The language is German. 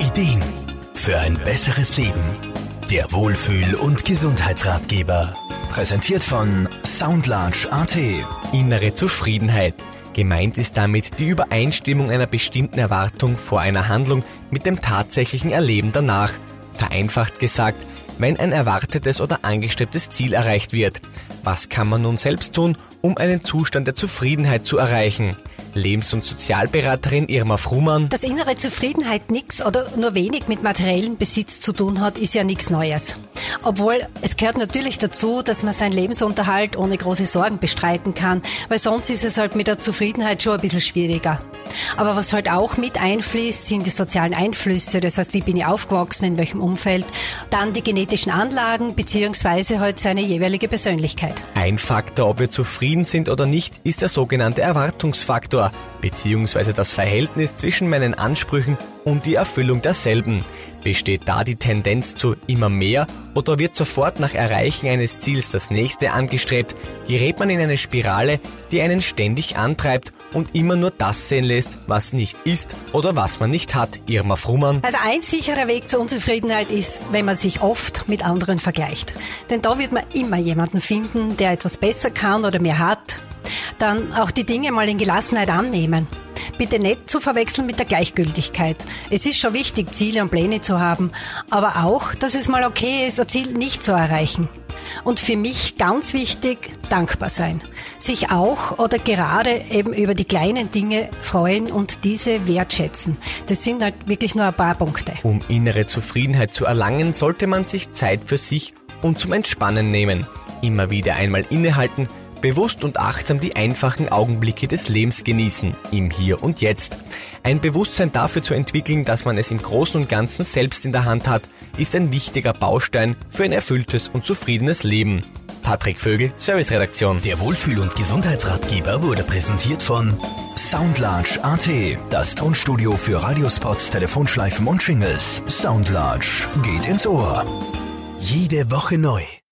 Ideen für ein besseres Leben. Der Wohlfühl- und Gesundheitsratgeber. Präsentiert von Soundlarge AT. Innere Zufriedenheit. Gemeint ist damit die Übereinstimmung einer bestimmten Erwartung vor einer Handlung mit dem tatsächlichen Erleben danach. Vereinfacht gesagt, wenn ein erwartetes oder angestrebtes Ziel erreicht wird. Was kann man nun selbst tun, um einen Zustand der Zufriedenheit zu erreichen? Lebens- und Sozialberaterin Irma Frumann. Dass innere Zufriedenheit nichts oder nur wenig mit materiellem Besitz zu tun hat, ist ja nichts Neues. Obwohl es gehört natürlich dazu, dass man seinen Lebensunterhalt ohne große Sorgen bestreiten kann, weil sonst ist es halt mit der Zufriedenheit schon ein bisschen schwieriger. Aber was halt auch mit einfließt, sind die sozialen Einflüsse, das heißt, wie bin ich aufgewachsen, in welchem Umfeld, dann die genetischen Anlagen beziehungsweise halt seine jeweilige Persönlichkeit. Ein Faktor, ob wir zufrieden sind oder nicht, ist der sogenannte Erwartungsfaktor, beziehungsweise das Verhältnis zwischen meinen Ansprüchen und die Erfüllung derselben. Besteht da die Tendenz zu immer mehr oder wird sofort nach Erreichen eines Ziels das nächste angestrebt, gerät man in eine Spirale, die einen ständig antreibt und immer nur das sehen lässt, was nicht ist oder was man nicht hat. Irma Frummann. Also ein sicherer Weg zur Unzufriedenheit ist, wenn man sich oft mit anderen vergleicht. Denn da wird man immer jemanden finden, der etwas besser kann oder mehr hat. Dann auch die Dinge mal in Gelassenheit annehmen bitte nicht zu verwechseln mit der Gleichgültigkeit. Es ist schon wichtig, Ziele und Pläne zu haben, aber auch, dass es mal okay ist, ein Ziel nicht zu erreichen. Und für mich ganz wichtig, dankbar sein. Sich auch oder gerade eben über die kleinen Dinge freuen und diese wertschätzen. Das sind halt wirklich nur ein paar Punkte. Um innere Zufriedenheit zu erlangen, sollte man sich Zeit für sich und zum Entspannen nehmen. Immer wieder einmal innehalten, Bewusst und achtsam die einfachen Augenblicke des Lebens genießen, im Hier und Jetzt. Ein Bewusstsein dafür zu entwickeln, dass man es im Großen und Ganzen selbst in der Hand hat, ist ein wichtiger Baustein für ein erfülltes und zufriedenes Leben. Patrick Vögel, Serviceredaktion. Der Wohlfühl- und Gesundheitsratgeber wurde präsentiert von Soundlarge AT, das Tonstudio für Radiospots, Telefonschleifen und Shingles. Soundlarge geht ins Ohr. Jede Woche neu.